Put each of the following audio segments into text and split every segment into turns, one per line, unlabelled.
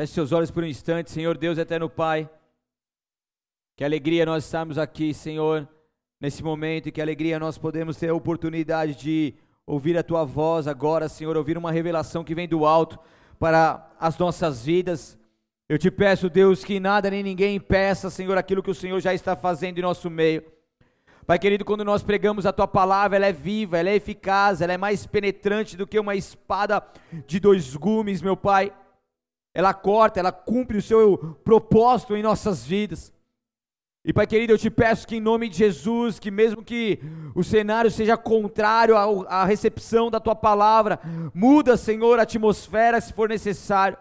Feche seus olhos por um instante, Senhor Deus eterno Pai. Que alegria nós estamos aqui, Senhor, nesse momento, e que alegria nós podemos ter a oportunidade de ouvir a Tua voz agora, Senhor, ouvir uma revelação que vem do alto para as nossas vidas. Eu te peço, Deus, que nada nem ninguém impeça, Senhor, aquilo que o Senhor já está fazendo em nosso meio. Pai querido, quando nós pregamos a tua palavra, ela é viva, ela é eficaz, ela é mais penetrante do que uma espada de dois gumes, meu Pai ela corta, ela cumpre o seu propósito em nossas vidas. E Pai querido, eu te peço que em nome de Jesus, que mesmo que o cenário seja contrário à recepção da tua palavra, muda, Senhor, a atmosfera se for necessário.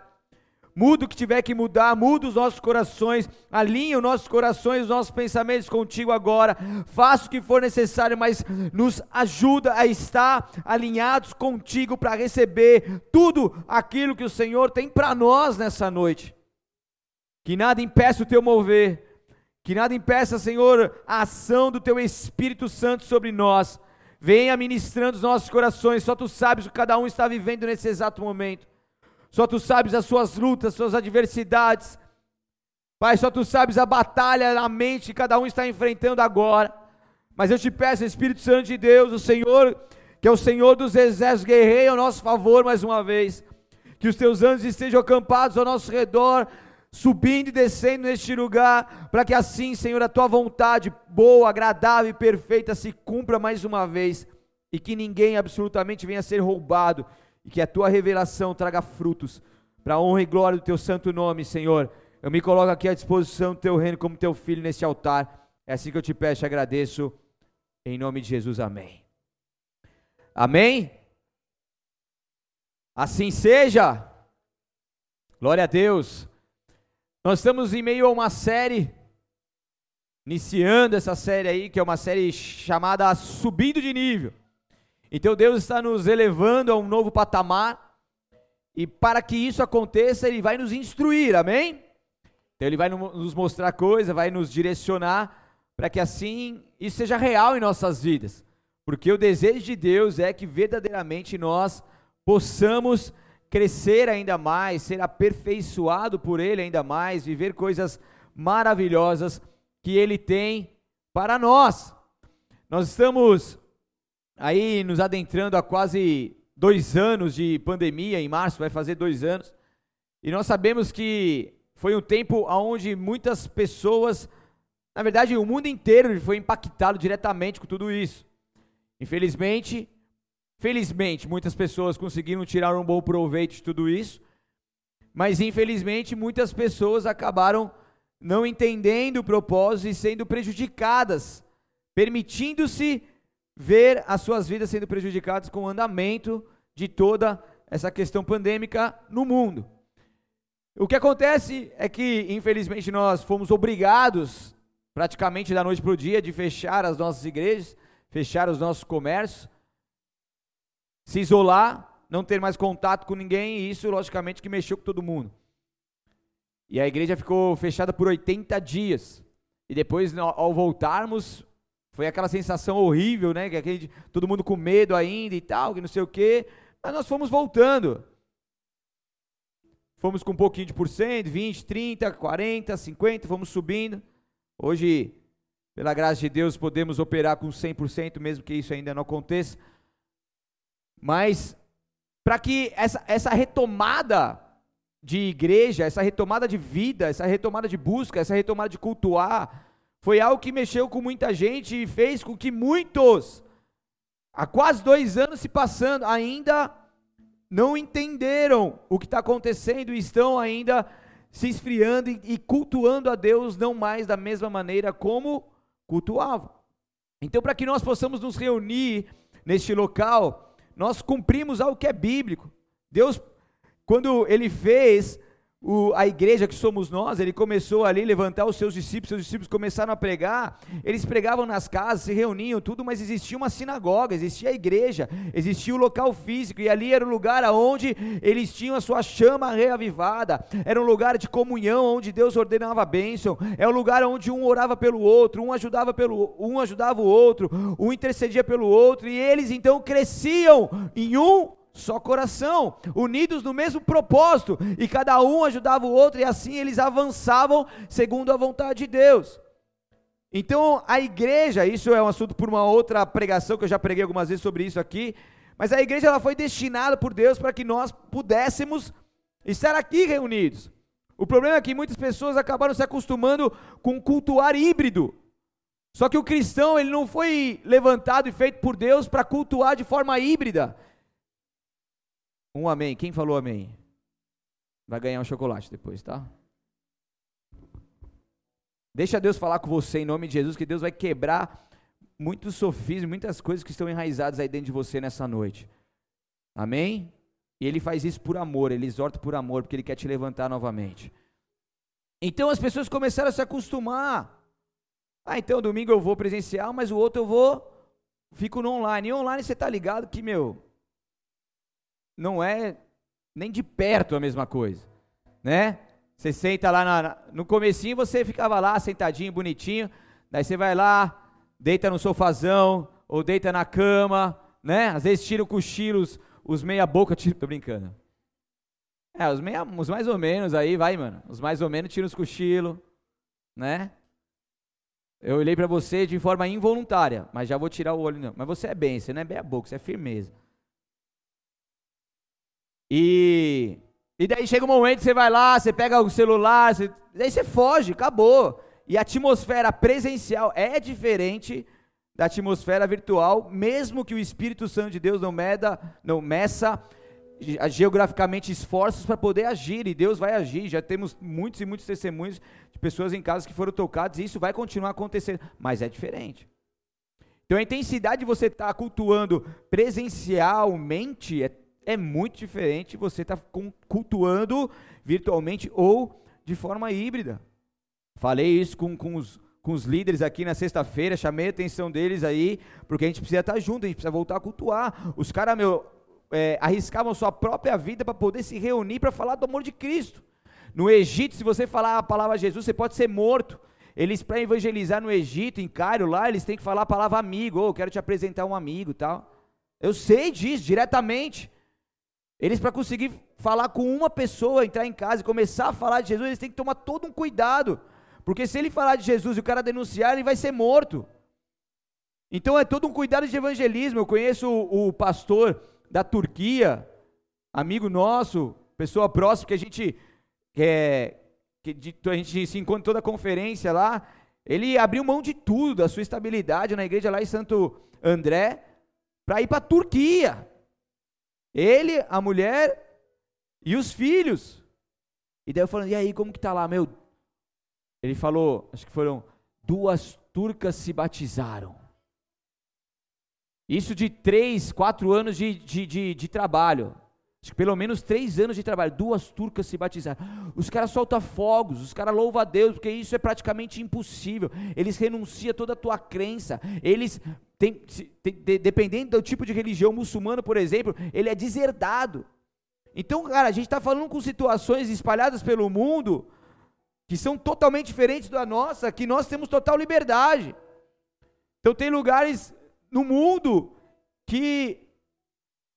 Muda o que tiver que mudar, muda os nossos corações, alinha os nossos corações, os nossos pensamentos contigo agora. Faça o que for necessário, mas nos ajuda a estar alinhados contigo para receber tudo aquilo que o Senhor tem para nós nessa noite. Que nada impeça o teu mover, que nada impeça, Senhor, a ação do teu Espírito Santo sobre nós. Venha ministrando os nossos corações, só tu sabes o que cada um está vivendo nesse exato momento. Só tu sabes as suas lutas, suas adversidades. Pai, só tu sabes a batalha na mente que cada um está enfrentando agora. Mas eu te peço, Espírito Santo de Deus, o Senhor, que é o Senhor dos exércitos, guerreie ao nosso favor mais uma vez. Que os teus anjos estejam acampados ao nosso redor, subindo e descendo neste lugar, para que assim, Senhor, a tua vontade boa, agradável e perfeita se cumpra mais uma vez. E que ninguém absolutamente venha a ser roubado e que a tua revelação traga frutos para a honra e glória do teu santo nome, Senhor. Eu me coloco aqui à disposição do teu reino como teu filho nesse altar. É assim que eu te peço e agradeço. Em nome de Jesus, amém. Amém? Assim seja. Glória a Deus. Nós estamos em meio a uma série, iniciando essa série aí, que é uma série chamada Subindo de Nível. Então Deus está nos elevando a um novo patamar, e para que isso aconteça, Ele vai nos instruir, amém? Então Ele vai nos mostrar coisas, vai nos direcionar, para que assim isso seja real em nossas vidas. Porque o desejo de Deus é que verdadeiramente nós possamos crescer ainda mais, ser aperfeiçoado por Ele ainda mais, viver coisas maravilhosas que Ele tem para nós. Nós estamos aí nos adentrando há quase dois anos de pandemia, em março vai fazer dois anos, e nós sabemos que foi um tempo onde muitas pessoas, na verdade o mundo inteiro foi impactado diretamente com tudo isso. Infelizmente, felizmente, muitas pessoas conseguiram tirar um bom proveito de tudo isso, mas infelizmente muitas pessoas acabaram não entendendo o propósito e sendo prejudicadas, permitindo-se ver as suas vidas sendo prejudicadas com o andamento de toda essa questão pandêmica no mundo. O que acontece é que, infelizmente, nós fomos obrigados, praticamente da noite para o dia, de fechar as nossas igrejas, fechar os nossos comércios, se isolar, não ter mais contato com ninguém, e isso, logicamente, que mexeu com todo mundo. E a igreja ficou fechada por 80 dias. E depois, ao voltarmos, foi aquela sensação horrível, né? Que aquele, todo mundo com medo ainda e tal, que não sei o quê. Mas nós fomos voltando. Fomos com um pouquinho de porcento, 20, 30, 40, 50, fomos subindo. Hoje, pela graça de Deus, podemos operar com 100%, mesmo que isso ainda não aconteça. Mas, para que essa, essa retomada de igreja, essa retomada de vida, essa retomada de busca, essa retomada de cultuar, foi algo que mexeu com muita gente e fez com que muitos, há quase dois anos se passando, ainda não entenderam o que está acontecendo e estão ainda se esfriando e, cultuando a Deus não mais da mesma maneira como cultuavam. Então, para que nós possamos nos reunir neste local, nós cumprimos algo que é bíblico. Deus, quando Ele fez o, a igreja que somos nós, ele começou ali a levantar os seus discípulos, seus discípulos começaram a pregar, eles pregavam nas casas, se reuniam, tudo, mas existia uma sinagoga, existia a igreja, existia o local físico, e ali era o lugar onde eles tinham a sua chama reavivada, era um lugar de comunhão, onde Deus ordenava a bênção, é um lugar onde um orava pelo outro, um ajudava, pelo, um ajudava o outro, um intercedia pelo outro, e eles então cresciam em um só coração, unidos no mesmo propósito, e cada um ajudava o outro, e assim eles avançavam segundo a vontade de Deus. Então, a igreja, isso é um assunto por uma outra pregação que eu já preguei algumas vezes sobre isso aqui, mas a igreja ela foi destinada por Deus para que nós pudéssemos estar aqui reunidos. O problema é que muitas pessoas acabaram se acostumando com cultuar híbrido. Só que o cristão, ele não foi levantado e feito por Deus para cultuar de forma híbrida. Um amém. Quem falou amém? Vai ganhar um chocolate depois, tá? Deixa Deus falar com você em nome de Jesus, que Deus vai quebrar muitos sofismas, muitas coisas que estão enraizadas aí dentro de você nessa noite. Amém? E ele faz isso por amor, ele exorta por amor, porque ele quer te levantar novamente. Então as pessoas começaram a se acostumar. Ah, então domingo eu vou presencial, mas o outro eu vou, fico no online. E online você tá ligado que, meu, não é nem de perto a mesma coisa, né? Você senta lá na, no comecinho, você ficava lá sentadinho, bonitinho, daí você vai lá, deita no sofazão, ou deita na cama, né? Às vezes tira o cochilos os meia boca, tira, tô brincando. É, os, meia, os mais ou menos aí, vai, mano. Os mais ou menos tiram os cochilos, né? Eu olhei para você de forma involuntária, mas já vou tirar o olho não. Mas você é bem, você não é meia boca, você é firmeza. E e daí chega um momento você vai lá, você pega o celular, você, daí você foge, acabou. E a atmosfera presencial é diferente da atmosfera virtual, mesmo que o Espírito Santo de Deus não meda, não meça geograficamente esforços para poder agir, e Deus vai agir. Já temos muitos e muitos testemunhos de pessoas em casa que foram tocadas, e isso vai continuar acontecendo, mas é diferente. Então a intensidade de você estar tá cultuando presencialmente é, é muito diferente você estar tá cultuando virtualmente ou de forma híbrida. Falei isso com, com os com os líderes aqui na sexta-feira, chamei a atenção deles aí, porque a gente precisa estar junto, a gente precisa voltar a cultuar. Os caras, meu, é, arriscavam sua própria vida para poder se reunir para falar do amor de Cristo. No Egito, se você falar a palavra Jesus, você pode ser morto. Eles, para evangelizar no Egito, em Cairo, lá, eles têm que falar a palavra amigo, oh, quero te apresentar um amigo tal. Eu sei disso, diretamente. Eles, para conseguir falar com uma pessoa, entrar em casa e começar a falar de Jesus, eles têm que tomar todo um cuidado. Porque se ele falar de Jesus e o cara denunciar, ele vai ser morto. Então é todo um cuidado de evangelismo. Eu conheço o, o pastor da Turquia, amigo nosso, pessoa próxima que a gente é, que a gente se encontra toda a conferência lá. Ele abriu mão de tudo, da sua estabilidade na igreja lá em Santo André, para ir para a Turquia. Ele, a mulher e os filhos. E daí eu falando, e aí, como que tá lá? Meu, ele falou, acho que foram duas turcas se batizaram. Isso de três, quatro anos de, de, de, de trabalho. Acho que pelo menos três anos de trabalho. Duas turcas se batizaram. Os caras soltam fogos, os caras louvam a Deus, porque isso é praticamente impossível. Eles renunciam toda a tua crença. Eles, tem, tem, dependendo do tipo de religião muçulmana, por exemplo, ele é deserdado. Então, cara, a gente está falando com situações espalhadas pelo mundo que são totalmente diferentes da nossa, que nós temos total liberdade. Então tem lugares no mundo que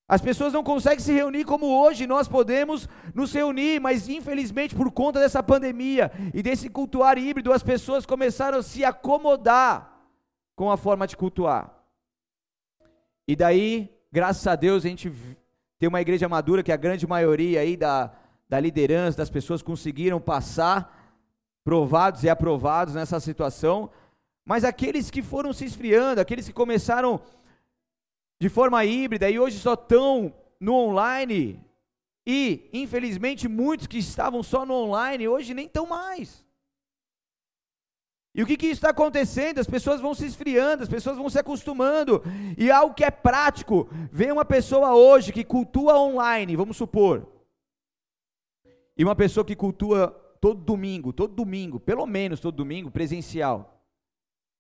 as pessoas não conseguem se reunir como hoje nós podemos nos reunir, mas infelizmente por conta dessa pandemia e desse cultuar híbrido, as pessoas começaram a se acomodar com a forma de cultuar. E daí, graças a Deus, a gente tem uma igreja madura que a grande maioria aí da, da liderança, das pessoas conseguiram passar provados e aprovados nessa situação, mas aqueles que foram se esfriando, aqueles que começaram de forma híbrida e hoje só estão no online, e infelizmente muitos que estavam só no online hoje nem estão mais. E o que, que está acontecendo? As pessoas vão se esfriando, as pessoas vão se acostumando, e algo que é prático, vem uma pessoa hoje que cultua online, vamos supor, e uma pessoa que cultua todo domingo, todo domingo, pelo menos todo domingo, presencial.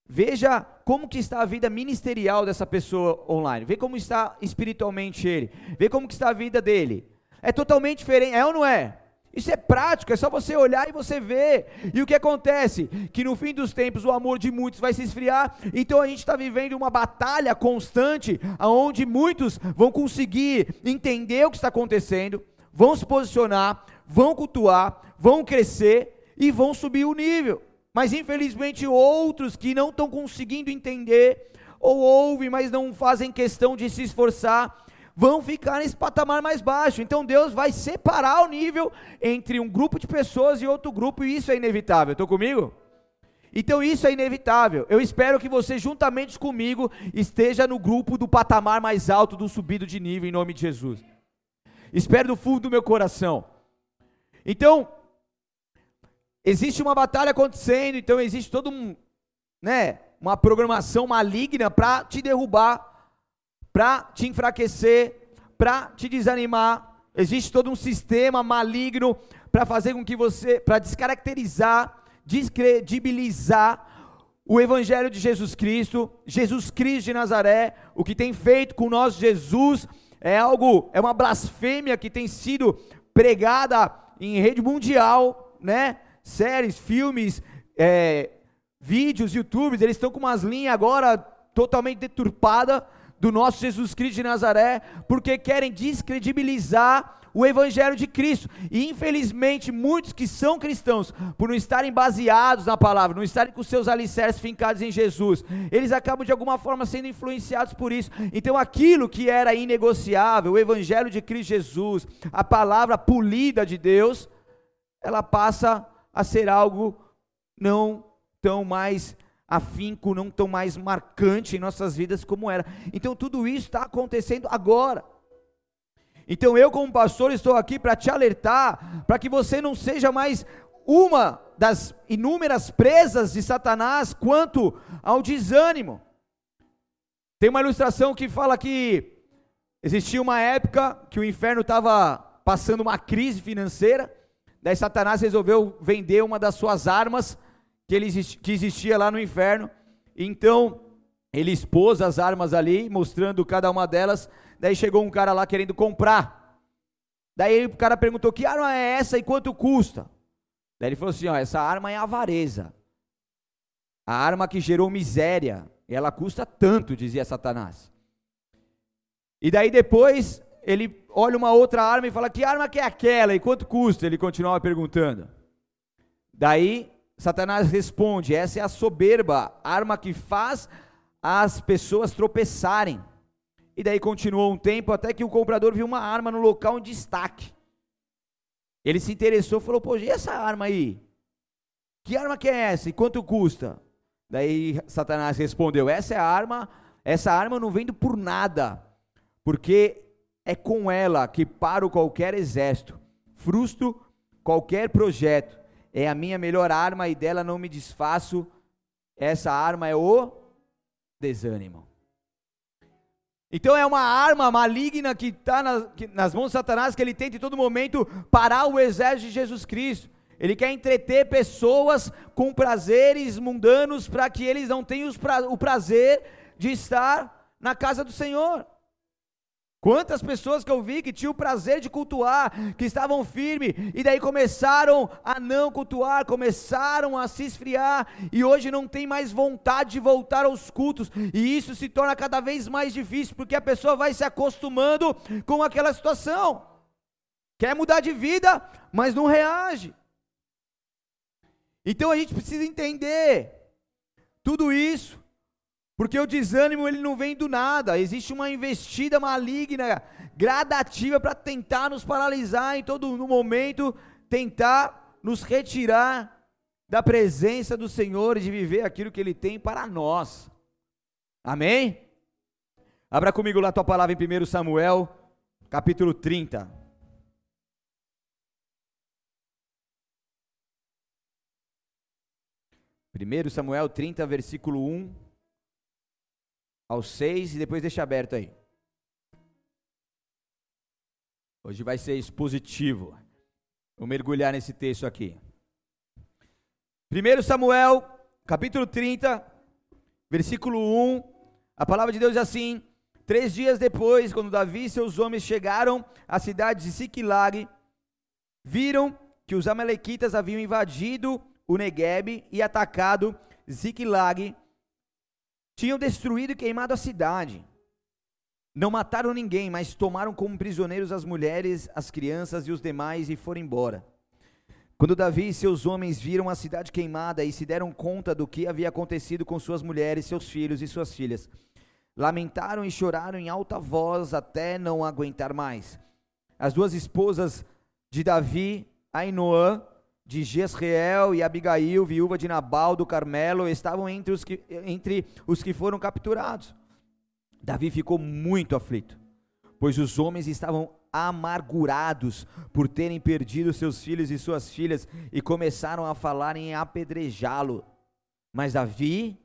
Veja como que está a vida ministerial dessa pessoa online. Vê como está espiritualmente ele. Vê como que está a vida dele. É totalmente diferente, é ou não é? Isso é prático, é só você olhar e você ver. E o que acontece? Que no fim dos tempos o amor de muitos vai se esfriar. Então a gente está vivendo uma batalha constante, onde muitos vão conseguir entender o que está acontecendo, vão se posicionar, vão cultuar, vão crescer e vão subir o nível. Mas infelizmente outros que não estão conseguindo entender, ou ouvem, mas não fazem questão de se esforçar, vão ficar nesse patamar mais baixo. Então Deus vai separar o nível entre um grupo de pessoas e outro grupo, e isso é inevitável. Estou comigo? Então isso é inevitável. Eu espero que você, juntamente comigo, esteja no grupo do patamar mais alto do subido de nível, em nome de Jesus. Espero do fundo do meu coração. Então, existe uma batalha acontecendo, então existe todo um, né, uma programação maligna para te derrubar, para te enfraquecer, para te desanimar. Existe todo um sistema maligno para fazer com que você, para descaracterizar, descredibilizar o Evangelho de Jesus Cristo, Jesus Cristo de Nazaré, o que tem feito com nós Jesus é algo, é uma blasfêmia que tem sido pregada em rede mundial, né? Séries, filmes, é, vídeos, YouTubes, eles estão com umas linhas agora totalmente deturpadas do nosso Jesus Cristo de Nazaré, porque querem descredibilizar o Evangelho de Cristo. E infelizmente, muitos que são cristãos, por não estarem baseados na palavra, não estarem com seus alicerces fincados em Jesus, eles acabam de alguma forma sendo influenciados por isso. Então, aquilo que era inegociável, o Evangelho de Cristo Jesus, a palavra polida de Deus, ela passa a ser algo não tão mais afinco, não tão mais marcante em nossas vidas como era. Então tudo isso está acontecendo agora. Então eu, como pastor, estou aqui para te alertar, para que você não seja mais uma das inúmeras presas de Satanás quanto ao desânimo. Tem uma ilustração que fala que existia uma época que o inferno estava passando uma crise financeira, daí Satanás resolveu vender uma das suas armas que, ele, que existia lá no inferno. Então, ele expôs as armas ali, mostrando cada uma delas. Daí chegou um cara lá querendo comprar. Daí o cara perguntou: Que arma é essa e quanto custa? Daí ele falou assim: Ó, essa arma é avareza. A arma que gerou miséria. Ela custa tanto, dizia Satanás. E daí depois ele olha uma outra arma e fala: Que arma que é aquela e quanto custa? Ele continuava perguntando. Daí Satanás responde: essa é a soberba, arma que faz as pessoas tropeçarem. E daí continuou um tempo até que o comprador viu uma arma no local em destaque. Ele se interessou falou: Pô, e essa arma aí? Que arma que é essa? E quanto custa? Daí Satanás respondeu: Essa é a arma, essa arma eu não vendo por nada, porque é com ela que paro qualquer exército, frustro qualquer projeto é a minha melhor arma e dela não me desfaço. Essa arma é o desânimo. Então é uma arma maligna que está nas, nas mãos de Satanás, que ele tenta em todo momento parar o exército de Jesus Cristo. Ele quer entreter pessoas com prazeres mundanos para que eles não tenham o prazer de estar na casa do Senhor. Quantas pessoas que eu vi que tinham o prazer de cultuar, que estavam firmes, e daí começaram a não cultuar, começaram a se esfriar, e hoje não tem mais vontade de voltar aos cultos, e isso se torna cada vez mais difícil, porque a pessoa vai se acostumando com aquela situação, quer mudar de vida, mas não reage. Então a gente precisa entender tudo isso, porque o desânimo ele não vem do nada, existe uma investida maligna, gradativa para tentar nos paralisar em todo no momento, tentar nos retirar da presença do Senhor e de viver aquilo que ele tem para nós. Amém? Abra comigo lá a tua palavra em 1 Samuel, capítulo 30. 1 Samuel 30, versículo 1 ao 6 e depois deixa aberto aí. Hoje vai ser expositivo. Vou mergulhar nesse texto aqui. 1 Samuel, capítulo 30, versículo 1. A palavra de Deus é assim: Três dias depois, quando Davi e seus homens chegaram à cidade de Siquilag, viram que os amalequitas haviam invadido o Negueb e atacado Ziklag, tinham destruído e queimado a cidade. Não mataram ninguém, mas tomaram como prisioneiros as mulheres, as crianças e os demais e foram embora. Quando Davi e seus homens viram a cidade queimada e se deram conta do que havia acontecido com suas mulheres, seus filhos e suas filhas, lamentaram e choraram em alta voz até não aguentar mais. As duas esposas de Davi, Ainoã, de Jezreel e Abigail, viúva de Nabal do Carmelo, estavam entre os que, entre os que foram capturados. Davi ficou muito aflito, pois os homens estavam amargurados por terem perdido seus filhos e suas filhas e começaram a falar em apedrejá-lo. Mas Davi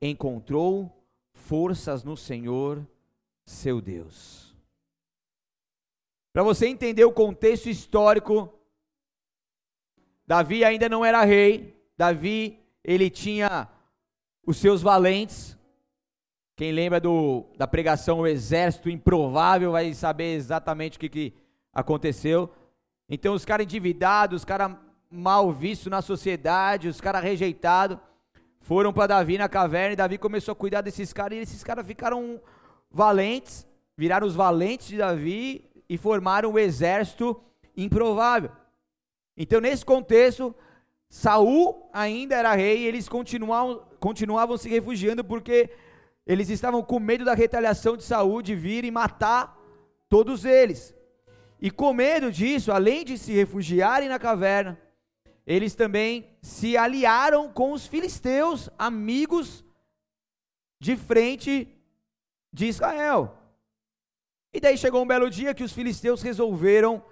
encontrou forças no Senhor, seu Deus. Para você entender o contexto histórico, Davi ainda não era rei. Davi, ele tinha os seus valentes, quem lembra do, da pregação O Exército Improvável vai saber exatamente o que, que aconteceu. Então, os caras endividados, os caras mal vistos na sociedade, os caras rejeitados, foram para Davi na caverna e Davi começou a cuidar desses caras e esses caras ficaram valentes, viraram os valentes de Davi e formaram o exército improvável. Então, nesse contexto, Saul ainda era rei e eles continuavam, continuavam se refugiando porque eles estavam com medo da retaliação de Saul de vir e matar todos eles. E com medo disso, além de se refugiarem na caverna, eles também se aliaram com os filisteus, amigos de frente de Israel. E daí chegou um belo dia que os filisteus resolveram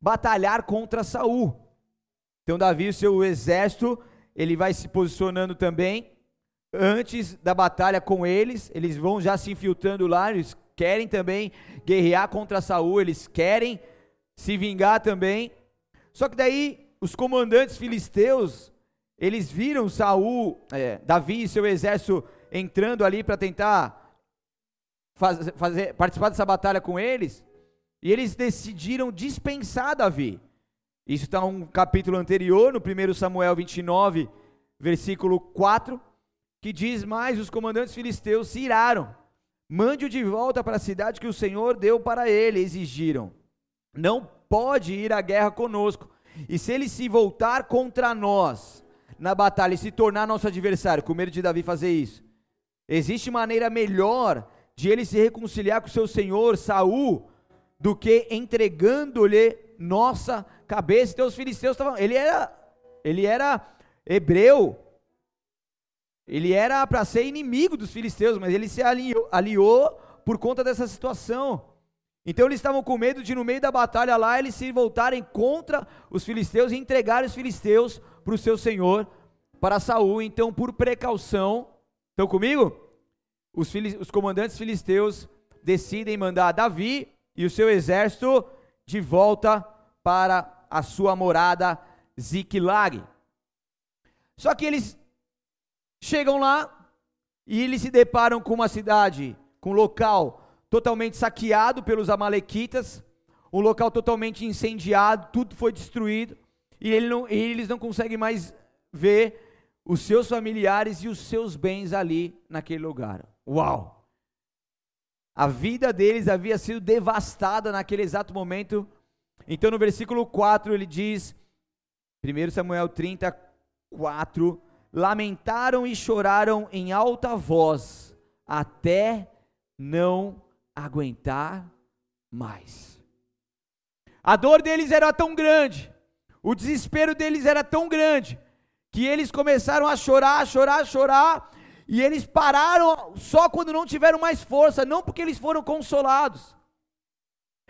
batalhar contra Saul. Então Davi, o seu exército, ele vai se posicionando também antes da batalha com eles, eles vão já se infiltrando lá, eles querem também guerrear contra Saul, eles querem se vingar também. Só que daí os comandantes filisteus, eles viram Saul, é, Davi e seu exército entrando ali para tentar faz, fazer, participar dessa batalha com eles, e eles decidiram dispensar Davi. Isso está um capítulo anterior, no 1 Samuel 29, versículo 4 que diz mais: os comandantes filisteus se iraram. Mande-o de volta para a cidade que o Senhor deu para ele, exigiram. Não pode ir à guerra conosco. E se ele se voltar contra nós na batalha e se tornar nosso adversário, com medo de Davi fazer isso, existe maneira melhor de ele se reconciliar com seu senhor Saul do que entregando-lhe nossa cabeça. Então os filisteus estavam, ele era ele era hebreu, ele era para ser inimigo dos filisteus, mas ele se aliou, aliou por conta dessa situação. Então eles estavam com medo de, no meio da batalha lá, eles se voltarem contra os filisteus e entregarem os filisteus para o seu senhor, para Saul. Então, por precaução, estão comigo? Os, os comandantes filisteus decidem mandar Davi e o seu exército de volta para a sua morada Ziklag. Só que eles Chegam lá e eles se deparam com uma cidade, com um local totalmente saqueado pelos amalequitas, um local totalmente incendiado, tudo foi destruído, e, ele não, e eles não conseguem mais ver os seus familiares e os seus bens ali naquele lugar. Uau! A vida deles havia sido devastada naquele exato momento. Então no versículo 4 ele diz, 1 Samuel 34, lamentaram e choraram em alta voz, até não aguentar mais. A dor deles era tão grande, o desespero deles era tão grande, que eles começaram a chorar, a chorar, a chorar, e eles pararam só quando não tiveram mais força, não porque eles foram consolados,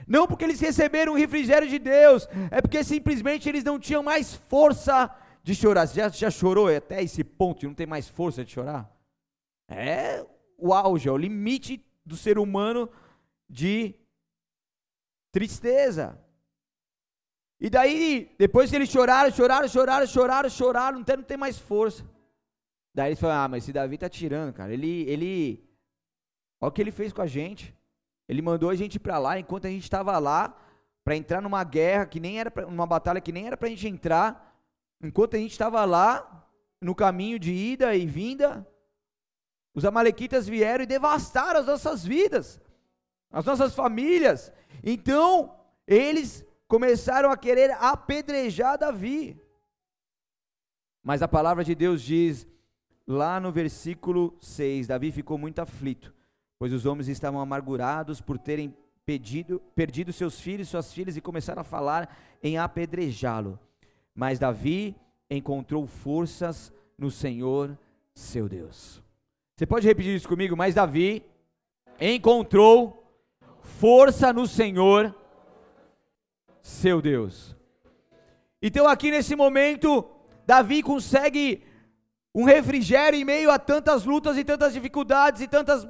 não porque eles receberam o refrigério de Deus, é porque simplesmente eles não tinham mais força de chorar. Você já, já chorou até esse ponto e não tem mais força de chorar? É o auge, é o limite do ser humano de tristeza. E daí, depois que eles choraram, choraram, choraram, choraram, choraram, tem, não tem mais força. Daí eles falaram, ah, mas esse Davi tá tirando, cara. Ele, ele, olha o que ele fez com a gente. Ele mandou a gente para lá, enquanto a gente estava lá, para entrar numa guerra que nem era pra, numa batalha que nem era para a gente entrar, enquanto a gente estava lá no caminho de ida e vinda, os amalequitas vieram e devastaram as nossas vidas, as nossas famílias. Então, eles começaram a querer apedrejar Davi. Mas a palavra de Deus diz, lá no versículo 6, Davi ficou muito aflito, pois os homens estavam amargurados por terem pedido, perdido seus filhos e suas filhas e começaram a falar em apedrejá-lo. Mas Davi encontrou forças no Senhor, seu Deus. Você pode repetir isso comigo? Mas Davi encontrou força no Senhor, seu Deus. Então, aqui nesse momento, Davi consegue um refrigério em meio a tantas lutas e tantas dificuldades e tantas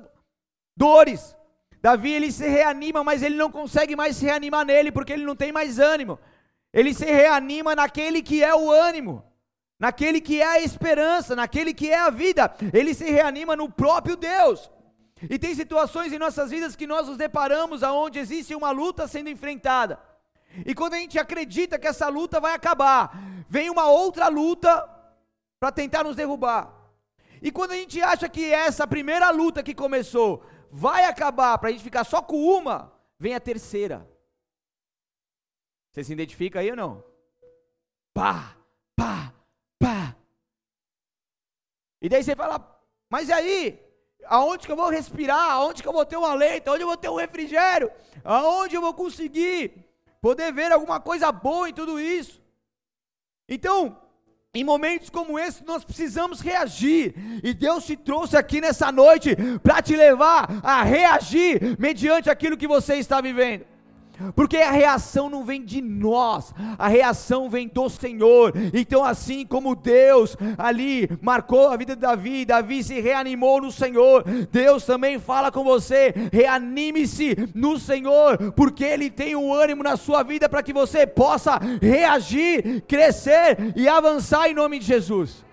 dores. Davi ele se reanima, mas ele não consegue mais se reanimar nele porque ele não tem mais ânimo. Ele se reanima naquele que é o ânimo, naquele que é a esperança, naquele que é a vida. Ele se reanima no próprio Deus. E tem situações em nossas vidas que nós nos deparamos aonde existe uma luta sendo enfrentada. E quando a gente acredita que essa luta vai acabar, vem uma outra luta para tentar nos derrubar. E quando a gente acha que essa primeira luta que começou vai acabar para a gente ficar só com uma, vem a terceira. Você se identifica aí ou não? Pá, pá, pá. E daí você fala, mas e aí? Aonde que eu vou respirar? Aonde que eu vou ter um alento? Aonde eu vou ter um refrigério? Aonde eu vou conseguir poder ver alguma coisa boa em tudo isso? Então, em momentos como esse, nós precisamos reagir, e Deus te trouxe aqui nessa noite para te levar a reagir mediante aquilo que você está vivendo. Porque a reação não vem de nós, a reação vem do Senhor. Então, assim como Deus ali marcou a vida de Davi, Davi se reanimou no Senhor, Deus também fala com você: reanime-se no Senhor, porque Ele tem um ânimo na sua vida para que você possa reagir, crescer e avançar em nome de Jesus.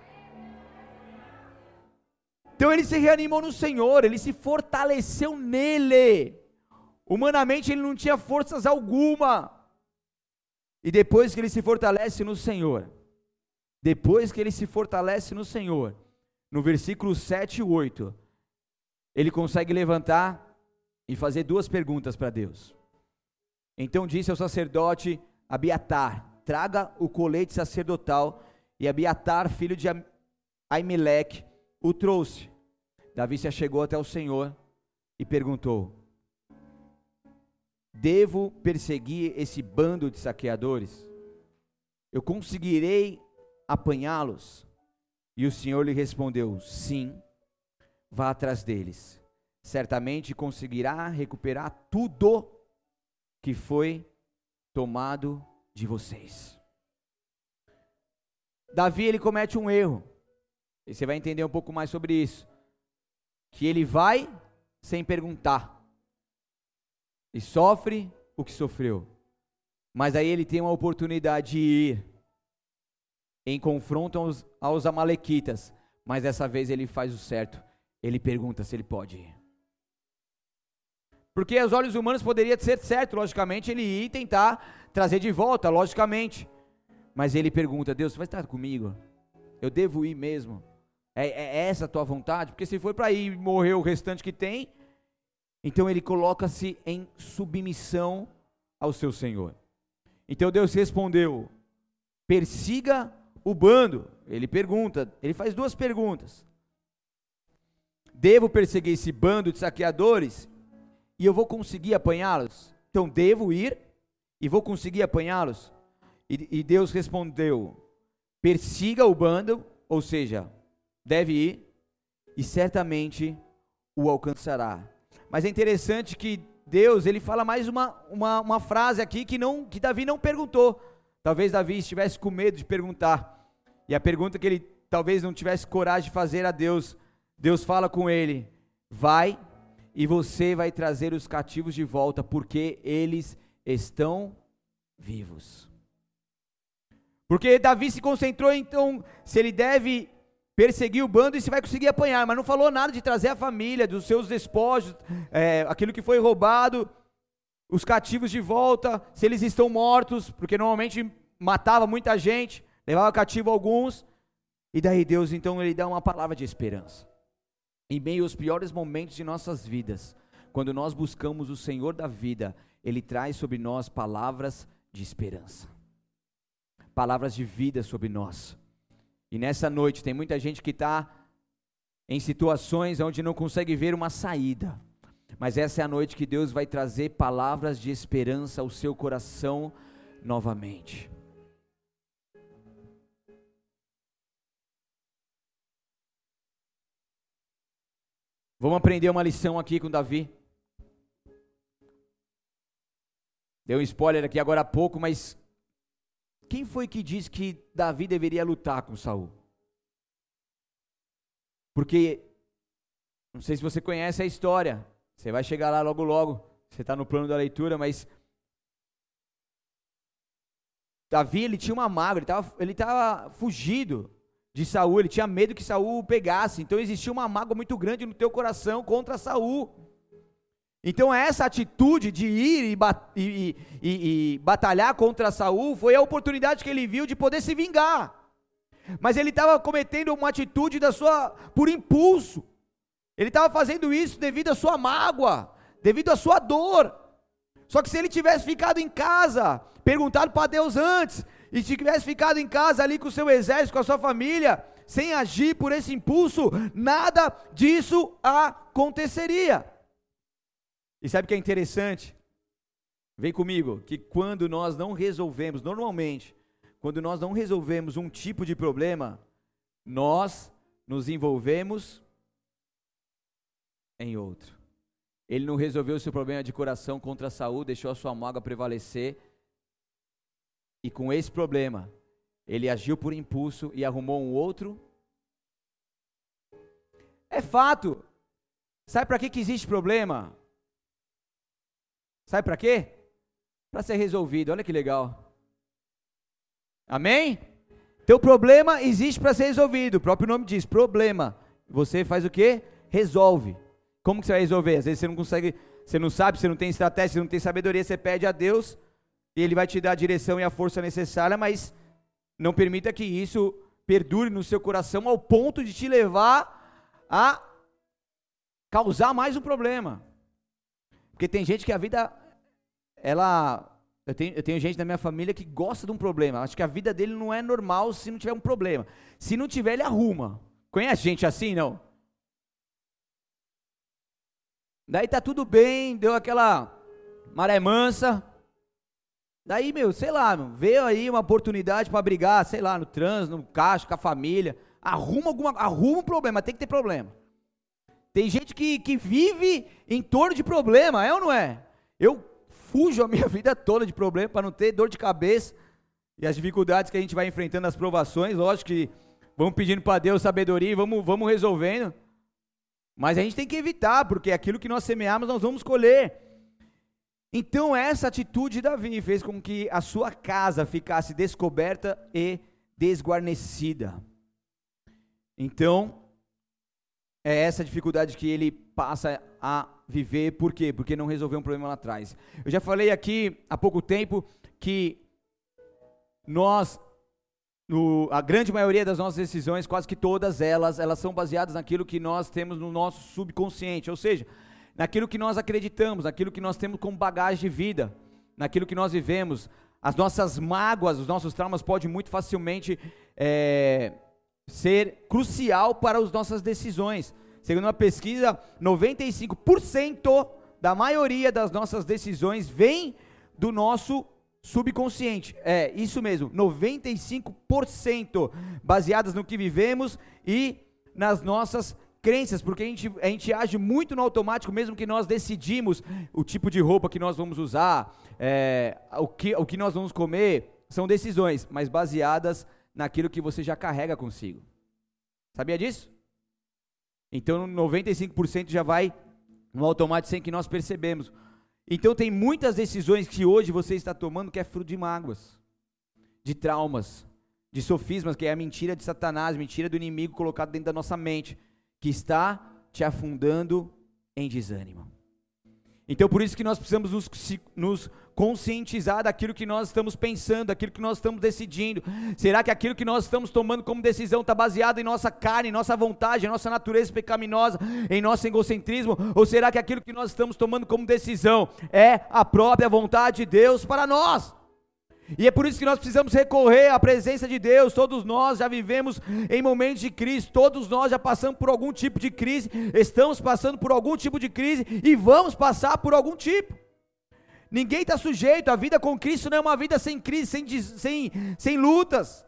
Então ele se reanimou no Senhor, ele se fortaleceu nele. Humanamente ele não tinha forças alguma. E depois que ele se fortalece no Senhor, depois que ele se fortalece no Senhor, no versículo 7 e 8, ele consegue levantar e fazer duas perguntas para Deus. Então disse ao sacerdote Abiatar: Traga o colete sacerdotal. E Abiatar, filho de Aimeleque, o trouxe. Davi se achegou até o Senhor e perguntou: Devo perseguir esse bando de saqueadores? Eu conseguirei apanhá-los? E o Senhor lhe respondeu: Sim, vá atrás deles. Certamente conseguirá recuperar tudo que foi tomado de vocês. Davi ele comete um erro. E você vai entender um pouco mais sobre isso. Que ele vai sem perguntar e sofre o que sofreu. Mas aí ele tem uma oportunidade de ir em confronto aos, aos Amalequitas. Mas dessa vez ele faz o certo. Ele pergunta se ele pode ir. Porque aos olhos humanos poderia ser certo, logicamente, ele ir tentar trazer de volta, logicamente. Mas ele pergunta: Deus, você vai estar comigo? Eu devo ir mesmo? É, é essa a tua vontade? Porque se for para ir morrer o restante que tem, então ele coloca-se em submissão ao seu Senhor. Então Deus respondeu: persiga o bando. Ele pergunta, ele faz duas perguntas. Devo perseguir esse bando de saqueadores e eu vou conseguir apanhá-los? Então devo ir e vou conseguir apanhá-los? E, e Deus respondeu: persiga o bando, ou seja, deve ir e certamente o alcançará. Mas é interessante que Deus, ele fala mais uma, uma, uma frase aqui que, não, que Davi não perguntou. Talvez Davi estivesse com medo de perguntar. E a pergunta que ele talvez não tivesse coragem de fazer a Deus, Deus fala com ele: Vai e você vai trazer os cativos de volta, porque eles estão vivos. Porque Davi se concentrou então se ele deve perseguir o bando e se vai conseguir apanhar, mas não falou nada de trazer a família, dos seus despojos, é, aquilo que foi roubado. os cativos de volta, se eles estão mortos, porque normalmente matava muita gente, levava cativo alguns, e daí Deus então ele dá uma palavra de esperança. Em meio aos piores momentos de nossas vidas, quando nós buscamos o Senhor da vida, ele traz sobre nós palavras de esperança. Palavras de vida sobre nós. E nessa noite tem muita gente que está em situações onde não consegue ver uma saída. Mas essa é a noite que Deus vai trazer palavras de esperança ao seu coração novamente. Vamos aprender uma lição aqui com Davi. Deu um spoiler aqui agora há pouco, mas quem foi que disse que Davi deveria lutar com Saul? Porque não sei se você conhece a história. Você vai chegar lá logo logo. Você está no plano da leitura, mas Davi ele tinha uma mágoa, ele estava ele tava fugido de Saul, ele tinha medo que Saul o pegasse. Então existia uma mágoa muito grande no teu coração contra Saul. Então essa atitude de ir e, e, e, e batalhar contra Saul foi a oportunidade que ele viu de poder se vingar. Mas ele estava cometendo uma atitude da sua por impulso. Ele estava fazendo isso devido à sua mágoa, devido à sua dor. Só que se ele tivesse ficado em casa, perguntado para Deus antes, e se tivesse ficado em casa ali com o seu exército, com a sua família, sem agir por esse impulso, nada disso aconteceria. E sabe o que é interessante? Vem comigo, que quando nós não resolvemos, normalmente, quando nós não resolvemos um tipo de problema, nós nos envolvemos em outro. Ele não resolveu o seu problema de coração contra a saúde, deixou a sua mágoa prevalecer. E com esse problema, ele agiu por impulso e arrumou um outro. É fato. Sabe para que, que existe problema? Sabe para quê? Para ser resolvido. Olha que legal. Amém? Teu problema existe para ser resolvido. O próprio nome diz, problema. Você faz o quê? Resolve. Como que você vai resolver? Às vezes você não consegue, você não sabe, você não tem estratégia, você não tem sabedoria, você pede a Deus e Ele vai te dar a direção e a força necessária, mas não permita que isso perdure no seu coração ao ponto de te levar a causar mais um problema. Porque tem gente que a vida, ela. Eu tenho, eu tenho gente na minha família que gosta de um problema. Acho que a vida dele não é normal se não tiver um problema. Se não tiver, ele arruma. Conhece gente assim, não? Daí tá tudo bem, deu aquela maré mansa. Daí, meu, sei lá, meu, veio aí uma oportunidade para brigar, sei lá, no trânsito, no caixa, com a família. Arruma alguma, arruma um problema, tem que ter problema. Tem gente que, que vive em torno de problema, é ou não é? Eu fujo a minha vida toda de problema para não ter dor de cabeça e as dificuldades que a gente vai enfrentando, as provações, lógico que vamos pedindo para Deus sabedoria e vamos, vamos resolvendo. Mas a gente tem que evitar, porque aquilo que nós semearmos nós vamos colher. Então essa atitude de Davi fez com que a sua casa ficasse descoberta e desguarnecida. Então, é essa dificuldade que ele passa a viver, por quê? Porque não resolveu um problema lá atrás. Eu já falei aqui há pouco tempo que nós no, a grande maioria das nossas decisões, quase que todas elas, elas são baseadas naquilo que nós temos no nosso subconsciente, ou seja, naquilo que nós acreditamos, naquilo que nós temos como bagagem de vida, naquilo que nós vivemos. As nossas mágoas, os nossos traumas podem muito facilmente é, ser crucial para as nossas decisões. Segundo uma pesquisa, 95% da maioria das nossas decisões vem do nosso subconsciente. É, isso mesmo, 95% baseadas no que vivemos e nas nossas crenças, porque a gente, a gente age muito no automático, mesmo que nós decidimos o tipo de roupa que nós vamos usar, é, o, que, o que nós vamos comer, são decisões, mas baseadas naquilo que você já carrega consigo. Sabia disso? Então 95% já vai no automático sem que nós percebemos. Então tem muitas decisões que hoje você está tomando que é fruto de mágoas, de traumas, de sofismas, que é a mentira de Satanás, mentira do inimigo colocado dentro da nossa mente, que está te afundando em desânimo. Então por isso que nós precisamos nos, nos, conscientizar daquilo que nós estamos pensando, daquilo que nós estamos decidindo. Será que aquilo que nós estamos tomando como decisão está baseado em nossa carne, em nossa vontade, em nossa natureza pecaminosa, em nosso egocentrismo? Ou será que aquilo que nós estamos tomando como decisão é a própria vontade de Deus para nós? E é por isso que nós precisamos recorrer à presença de Deus. Todos nós já vivemos em momentos de crise, todos nós já passamos por algum tipo de crise, estamos passando por algum tipo de crise e vamos passar por algum tipo. Ninguém está sujeito, a vida com Cristo não é uma vida sem crise, sem, sem, sem lutas.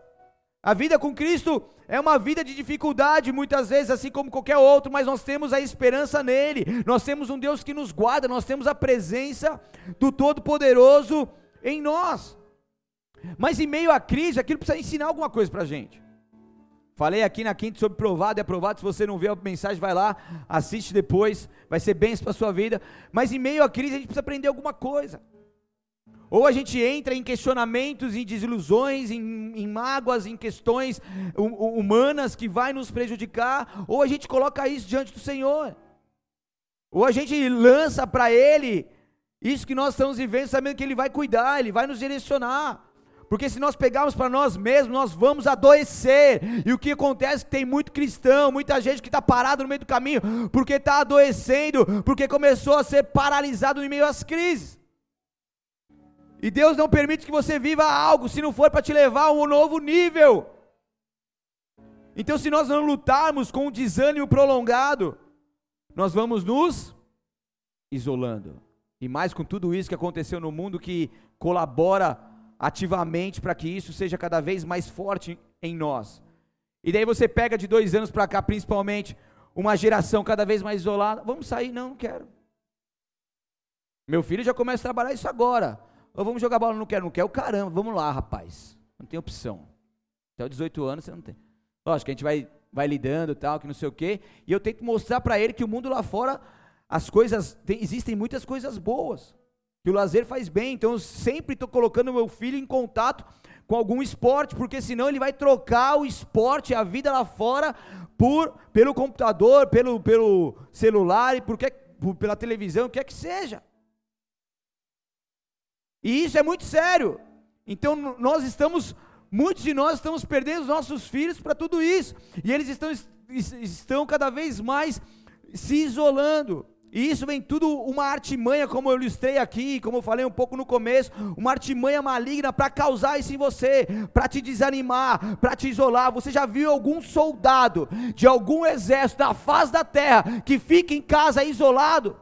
A vida com Cristo é uma vida de dificuldade, muitas vezes, assim como qualquer outro, mas nós temos a esperança nele, nós temos um Deus que nos guarda, nós temos a presença do Todo-Poderoso em nós. Mas em meio à crise, aquilo precisa ensinar alguma coisa para a gente. Falei aqui na quinta sobre provado e aprovado. Se você não viu a mensagem, vai lá, assiste depois. Vai ser bem para a sua vida. Mas em meio à crise, a gente precisa aprender alguma coisa. Ou a gente entra em questionamentos, em desilusões, em, em mágoas, em questões humanas que vai nos prejudicar, ou a gente coloca isso diante do Senhor. Ou a gente lança para Ele isso que nós estamos vivendo, sabendo que Ele vai cuidar, Ele vai nos direcionar. Porque se nós pegarmos para nós mesmos, nós vamos adoecer. E o que acontece é que tem muito cristão, muita gente que está parado no meio do caminho, porque está adoecendo, porque começou a ser paralisado em meio às crises. E Deus não permite que você viva algo se não for para te levar a um novo nível. Então, se nós não lutarmos com um desânimo prolongado, nós vamos nos isolando. E mais com tudo isso que aconteceu no mundo que colabora ativamente para que isso seja cada vez mais forte em nós. E daí você pega de dois anos para cá, principalmente, uma geração cada vez mais isolada. Vamos sair? Não, não quero. Meu filho já começa a trabalhar isso agora. Ou vamos jogar bola? Não quero, não quero. Caramba, vamos lá, rapaz. Não tem opção. Até os 18 anos você não tem. Lógico que a gente vai, vai lidando tal, que não sei o quê. E eu tento mostrar para ele que o mundo lá fora, as coisas, tem, existem muitas coisas boas que o lazer faz bem. Então eu sempre estou colocando meu filho em contato com algum esporte, porque senão ele vai trocar o esporte, a vida lá fora, por pelo computador, pelo, pelo celular e por que, por, pela televisão, o que é que seja. E isso é muito sério. Então nós estamos, muitos de nós estamos perdendo os nossos filhos para tudo isso. E eles estão, estão cada vez mais se isolando. E isso vem tudo uma artimanha, como eu ilustrei aqui, como eu falei um pouco no começo, uma artimanha maligna para causar isso em você, para te desanimar, para te isolar. Você já viu algum soldado de algum exército da face da terra que fica em casa isolado?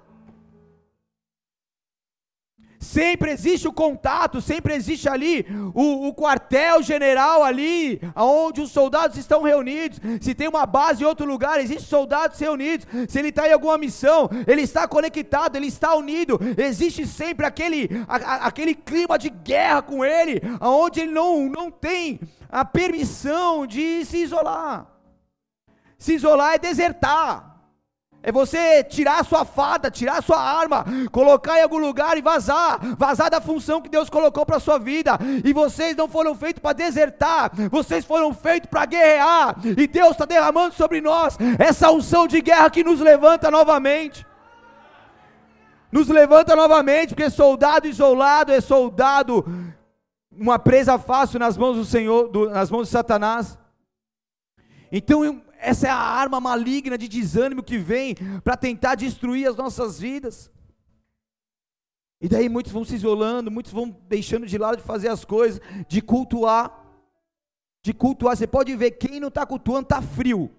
Sempre existe o contato, sempre existe ali o, o quartel-general ali, onde os soldados estão reunidos. Se tem uma base em outro lugar, existem soldados reunidos. Se ele está em alguma missão, ele está conectado, ele está unido. Existe sempre aquele, a, a, aquele clima de guerra com ele, onde ele não, não tem a permissão de se isolar. Se isolar é desertar. É você tirar a sua fada, tirar a sua arma, colocar em algum lugar e vazar, vazar da função que Deus colocou para a sua vida. E vocês não foram feitos para desertar, vocês foram feitos para guerrear. E Deus está derramando sobre nós essa unção de guerra que nos levanta novamente. Nos levanta novamente, porque soldado isolado é soldado, uma presa fácil nas mãos do Senhor, do, nas mãos de Satanás. Então essa é a arma maligna de desânimo que vem para tentar destruir as nossas vidas. E daí muitos vão se isolando, muitos vão deixando de lado de fazer as coisas, de cultuar. De cultuar. Você pode ver, quem não está cultuando está frio.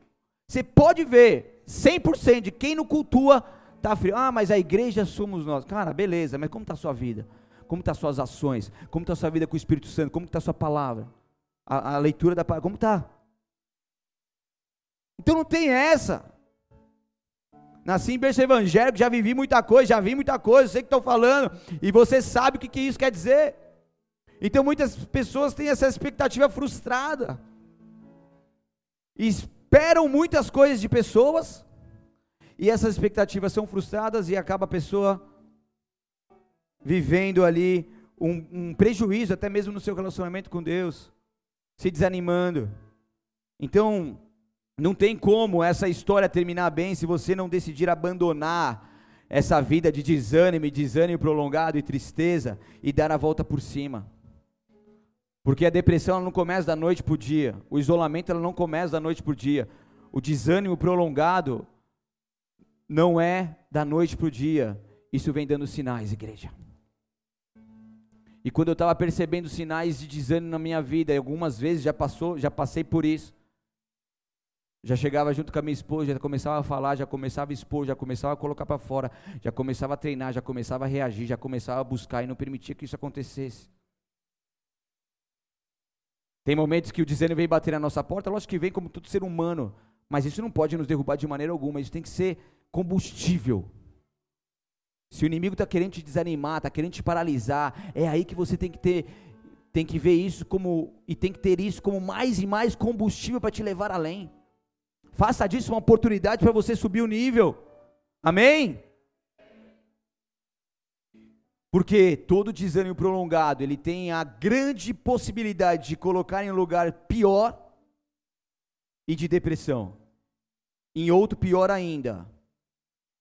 Você pode ver, 100% de quem não cultua está frio. Ah, mas a igreja somos nós. Cara, beleza, mas como está a sua vida? Como estão tá suas ações? Como está a sua vida com o Espírito Santo? Como está a sua palavra? A, a leitura da palavra, como está? Então não tem essa. Nasci em berço evangélico, já vivi muita coisa, já vi muita coisa, sei que estou falando, e você sabe o que, que isso quer dizer. Então muitas pessoas têm essa expectativa frustrada, esperam muitas coisas de pessoas, e essas expectativas são frustradas e acaba a pessoa vivendo ali um, um prejuízo, até mesmo no seu relacionamento com Deus, se desanimando. Então, não tem como essa história terminar bem se você não decidir abandonar essa vida de desânimo, desânimo prolongado e tristeza e dar a volta por cima. Porque a depressão não começa da noite para o dia, o isolamento ela não começa da noite para o dia, o desânimo prolongado não é da noite para o dia, isso vem dando sinais, igreja. E quando eu estava percebendo sinais de desânimo na minha vida, algumas vezes já passou, já passei por isso. Já chegava junto com a minha esposa, já começava a falar, já começava a expor, já começava a colocar para fora, já começava a treinar, já começava a reagir, já começava a buscar e não permitia que isso acontecesse. Tem momentos que o desânimo vem bater na nossa porta, lógico que vem como todo ser humano, mas isso não pode nos derrubar de maneira alguma, isso tem que ser combustível se o inimigo está querendo te desanimar, está querendo te paralisar, é aí que você tem que ter, tem que ver isso como e tem que ter isso como mais e mais combustível para te levar além. Faça disso uma oportunidade para você subir o nível. Amém? Porque todo desânimo prolongado, ele tem a grande possibilidade de colocar em um lugar pior e de depressão. Em outro pior ainda,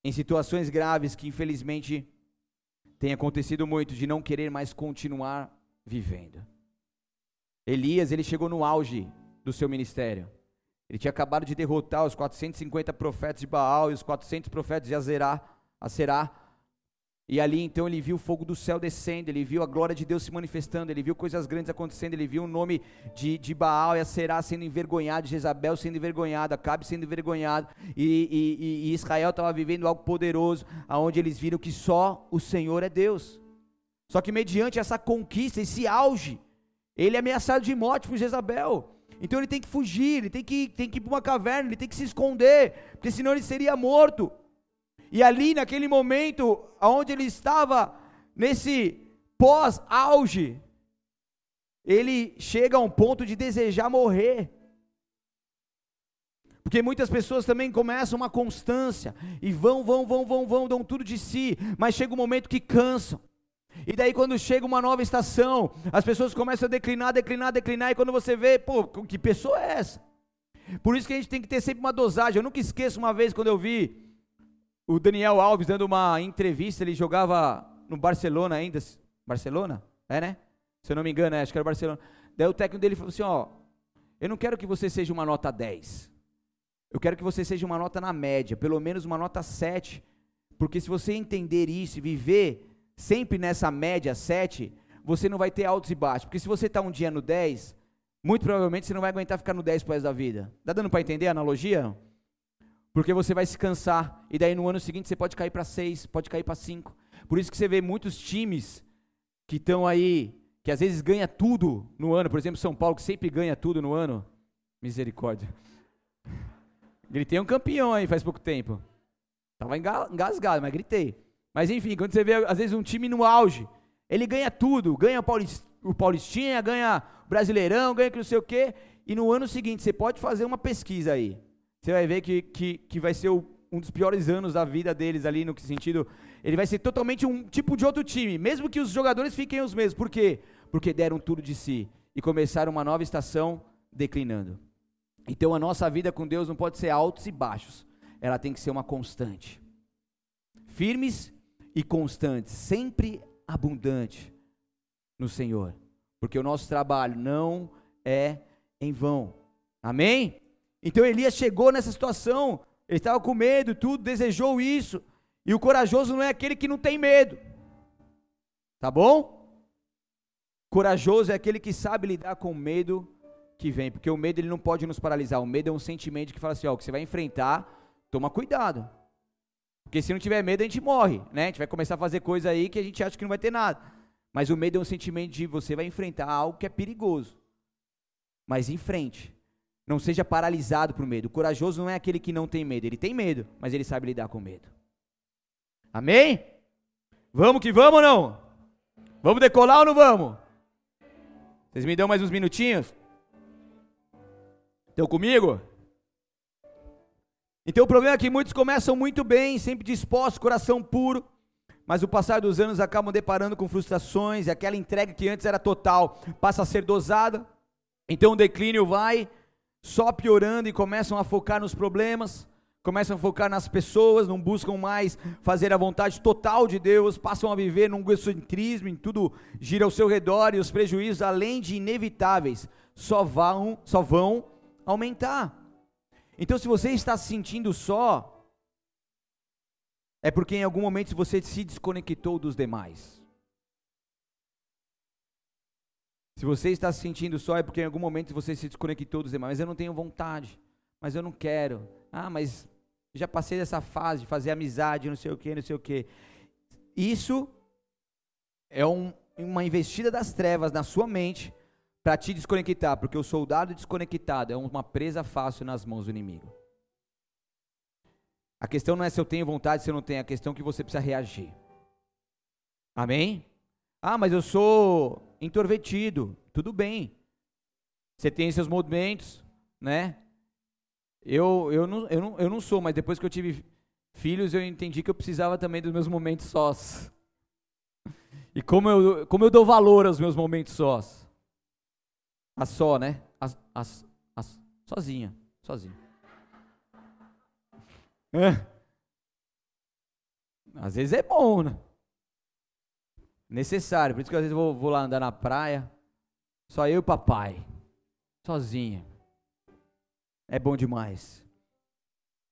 em situações graves que infelizmente tem acontecido muito de não querer mais continuar vivendo. Elias, ele chegou no auge do seu ministério. Ele tinha acabado de derrotar os 450 profetas de Baal e os 400 profetas de Azerá, Aserá, e ali então ele viu o fogo do céu descendo, ele viu a glória de Deus se manifestando, ele viu coisas grandes acontecendo, ele viu o nome de, de Baal e a Será sendo envergonhado, Jezabel sendo envergonhada, Acabe sendo envergonhado, e, e, e Israel estava vivendo algo poderoso, aonde eles viram que só o Senhor é Deus. Só que mediante essa conquista, esse auge, ele é ameaçado de morte por Jezabel. Então ele tem que fugir, ele tem que, tem que ir para uma caverna, ele tem que se esconder, porque senão ele seria morto. E ali, naquele momento, onde ele estava, nesse pós-auge, ele chega a um ponto de desejar morrer. Porque muitas pessoas também começam uma constância e vão, vão, vão, vão, vão, dão tudo de si, mas chega um momento que cansam. E daí quando chega uma nova estação, as pessoas começam a declinar, declinar, declinar, e quando você vê, pô, que pessoa é essa? Por isso que a gente tem que ter sempre uma dosagem. Eu nunca esqueço uma vez quando eu vi o Daniel Alves dando uma entrevista, ele jogava no Barcelona ainda. Barcelona? É, né? Se eu não me engano, é, acho que era Barcelona. Daí o técnico dele falou assim: Ó, eu não quero que você seja uma nota 10. Eu quero que você seja uma nota na média, pelo menos uma nota 7. Porque se você entender isso e viver sempre nessa média 7, você não vai ter altos e baixos. Porque se você está um dia no 10, muito provavelmente você não vai aguentar ficar no 10 pro resto da vida. Dá dando para entender a analogia? Porque você vai se cansar, e daí no ano seguinte você pode cair para seis, pode cair para cinco. Por isso que você vê muitos times que estão aí, que às vezes ganha tudo no ano, por exemplo, São Paulo, que sempre ganha tudo no ano. Misericórdia. Gritei um campeão aí faz pouco tempo. Tava engasgado, mas gritei. Mas enfim, quando você vê, às vezes, um time no auge, ele ganha tudo, ganha o Paulistinha, ganha o Brasileirão, ganha que não sei o quê, e no ano seguinte, você pode fazer uma pesquisa aí você vai ver que, que, que vai ser o, um dos piores anos da vida deles ali, no sentido, ele vai ser totalmente um tipo de outro time, mesmo que os jogadores fiquem os mesmos. Por quê? Porque deram tudo de si e começaram uma nova estação declinando. Então a nossa vida com Deus não pode ser altos e baixos, ela tem que ser uma constante. Firmes e constantes, sempre abundante no Senhor, porque o nosso trabalho não é em vão. Amém? Então Elias chegou nessa situação, ele estava com medo, tudo, desejou isso. E o corajoso não é aquele que não tem medo. Tá bom? Corajoso é aquele que sabe lidar com o medo que vem, porque o medo ele não pode nos paralisar. O medo é um sentimento que fala assim, ó, que você vai enfrentar, toma cuidado. Porque se não tiver medo, a gente morre, né? A gente vai começar a fazer coisa aí que a gente acha que não vai ter nada. Mas o medo é um sentimento de você vai enfrentar algo que é perigoso. Mas em frente. Não seja paralisado por medo. O corajoso não é aquele que não tem medo. Ele tem medo, mas ele sabe lidar com medo. Amém? Vamos que vamos ou não? Vamos decolar ou não vamos? Vocês me dão mais uns minutinhos? Estão comigo? Então o problema é que muitos começam muito bem, sempre dispostos, coração puro, mas o passar dos anos acabam deparando com frustrações e aquela entrega que antes era total passa a ser dosada. Então o declínio vai, só piorando e começam a focar nos problemas, começam a focar nas pessoas, não buscam mais fazer a vontade total de Deus, passam a viver num egocentrismo, em tudo gira ao seu redor e os prejuízos, além de inevitáveis, só vão, só vão aumentar. Então, se você está se sentindo só, é porque em algum momento você se desconectou dos demais. Se você está se sentindo só, é porque em algum momento você se desconectou dos demais. Mas eu não tenho vontade, mas eu não quero. Ah, mas já passei dessa fase de fazer amizade, não sei o que, não sei o que. Isso é um, uma investida das trevas na sua mente para te desconectar, porque o soldado desconectado é uma presa fácil nas mãos do inimigo. A questão não é se eu tenho vontade, se eu não tenho, a questão é que você precisa reagir. Amém? Ah, mas eu sou introvertido. Tudo bem. Você tem seus momentos, né? Eu, eu, não, eu, não, eu não sou, mas depois que eu tive filhos, eu entendi que eu precisava também dos meus momentos sós. E como eu, como eu dou valor aos meus momentos sós. A só, né? As, as, as, sozinha, sozinha. É. Às vezes é bom, né? Necessário. Por isso que às vezes eu vou, vou lá andar na praia. Só eu e o papai. Sozinho. É bom demais.